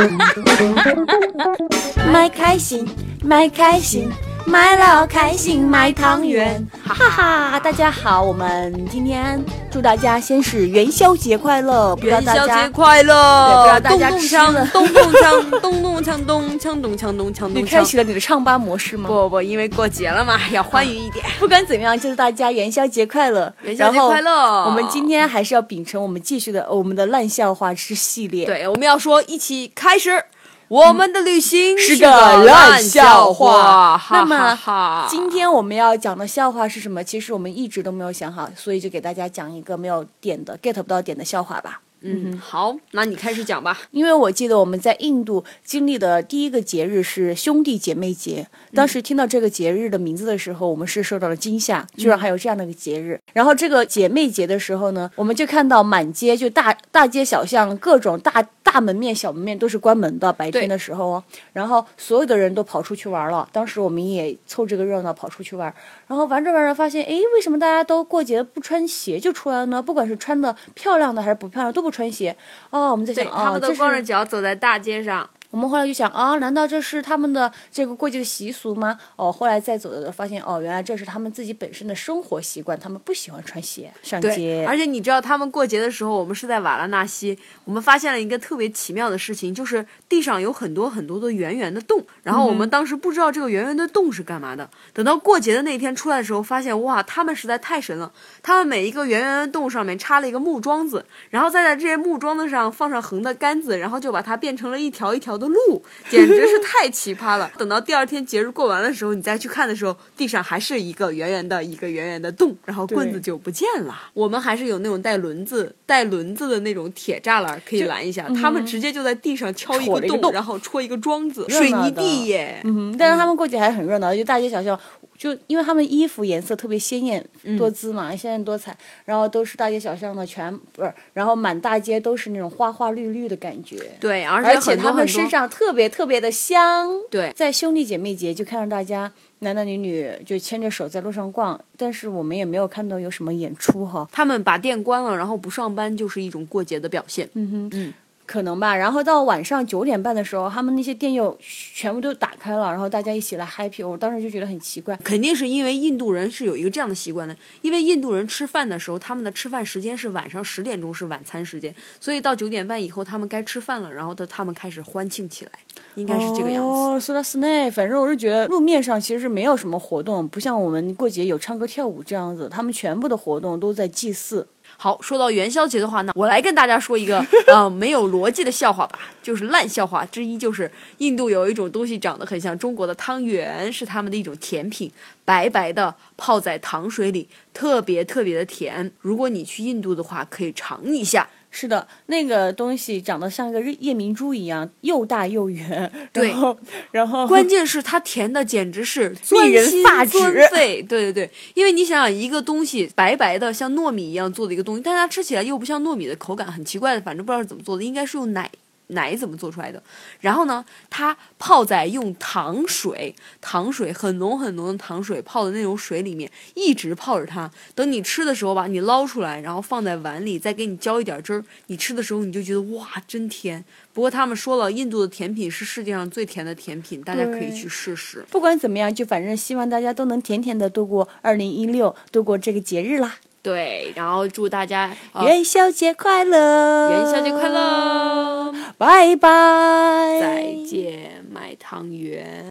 买开心，买开心，买了开心买汤圆，哈哈哈！大家好，我们今天祝大家先是元宵节快乐，不知道元宵节快乐！咚咚锵，咚咚锵，咚咚锵，咚锵咚锵咚锵咚你。开启了你的唱吧模式吗？不不，因为过节了嘛，要欢愉一点。不管怎么样，就是大家元宵节快乐，元宵节快乐我们今天还是要秉承我们继续的我们的烂笑话之系列。，对，我们要说一起开始。我们的旅行是个个烂笑笑话那么哈哈今天我们要讲的笑话是什么？其实我们一直都没有想好，所以就给大家讲一个没有点的 get 不到点的笑话吧。嗯，好，那你开始讲吧。因为我记得我们在印度经历的第一个节日是兄弟姐妹节，当时听到这个节日的名字的时候，我们是受到了惊吓，居然还有这样的一个节日。然后这个姐妹节的时候呢，我们就看到满街就大大街小巷各种大大门面小门面都是关门的，白天的时候哦，然后所有的人都跑出去玩了。当时我们也凑这个热闹跑出去玩，然后玩着玩着发现，哎，为什么大家都过节不穿鞋就出来了呢？不管是穿的漂亮的还是不漂亮，都不穿鞋。哦，我们在对想，哦，他们都光着脚走在大街上。我们后来就想啊，难道这是他们的这个过节的习俗吗？哦，后来再走的发现，哦，原来这是他们自己本身的生活习惯，他们不喜欢穿鞋上，街。而且你知道他们过节的时候，我们是在瓦拉纳西，我们发现了一个特别奇妙的事情，就是地上有很多很多的圆圆的洞，然后我们当时不知道这个圆圆的洞是干嘛的。等到过节的那天出来的时候，发现哇，他们实在太神了，他们每一个圆圆的洞上面插了一个木桩子，然后再在这些木桩子上放上横的杆子，然后就把它变成了一条一条的路，简直是太奇葩了。等到第二天节日过完的时候，你再去看的时候，地上还是一个圆圆的一个圆圆的洞，然后棍子就不见了。我们还是有那种带轮子、带轮子的那种铁栅栏可以拦一下，他们直接就在地上敲一个洞，然后戳一个桩子，水泥地耶。嗯，但是他们过节还是很热闹，就大街小巷，就因为他们衣服颜色特别鲜艳嗯多姿嘛，鲜艳多彩，然后都是大街小巷的全不是，然后满大街都是那种花花绿绿的感觉。对，而且他们身上特别特别的香。对在兄弟姐妹节就看到大家男男女女就牵着手在路上逛，但是我们也没有看到有什么演出哈。他们把店关了，然后不上班，就是一种过节的表现。嗯哼，嗯，可能吧。然后到晚上九点半的时候，他们那些店又全部都打开了，然后大家一起来 happy。我当时就觉得很奇怪。肯定是因为印度人是有一个这样的习惯的，因为印度人吃饭的时候，他们的吃饭时间是晚上十点钟是晚餐时间，所以到九点半以后他们该吃饭了，然后他他们开始欢庆起来，应该是这个样子。哦，说到 s n a 反正我是觉得路面上其实是没有什么活动，不像我们过节有唱歌跳舞这样子，他们全部的活动都在祭祀。好，说到元宵节的话呢，我来跟大家说一个 呃没有逻辑的笑话吧，就是烂笑话之一，就是印度有一种东西长得很像中国的汤圆，是他们的一种甜品，白白的泡在糖水里，特别特别的甜。如果你去印度的话，可以尝一下。是的，那个东西长得像一个日夜明珠一样，又大又圆。对然后，然后关键是它甜的简直是 令人发指。对对对，因为你想想，一个东西白白的像糯米一样做的一个东西，但它吃起来又不像糯米的口感，很奇怪的，反正不知道是怎么做的，应该是用奶。奶怎么做出来的？然后呢，它泡在用糖水，糖水很浓很浓的糖水泡的那种水里面，一直泡着它。等你吃的时候吧，你捞出来，然后放在碗里，再给你浇一点汁儿。你吃的时候你就觉得哇，真甜。不过他们说了，印度的甜品是世界上最甜的甜品，大家可以去试试。不管怎么样，就反正希望大家都能甜甜的度过二零一六，度过这个节日啦。对，然后祝大家、呃、元宵节快乐！元宵节快！乐，拜拜！再见，卖汤圆。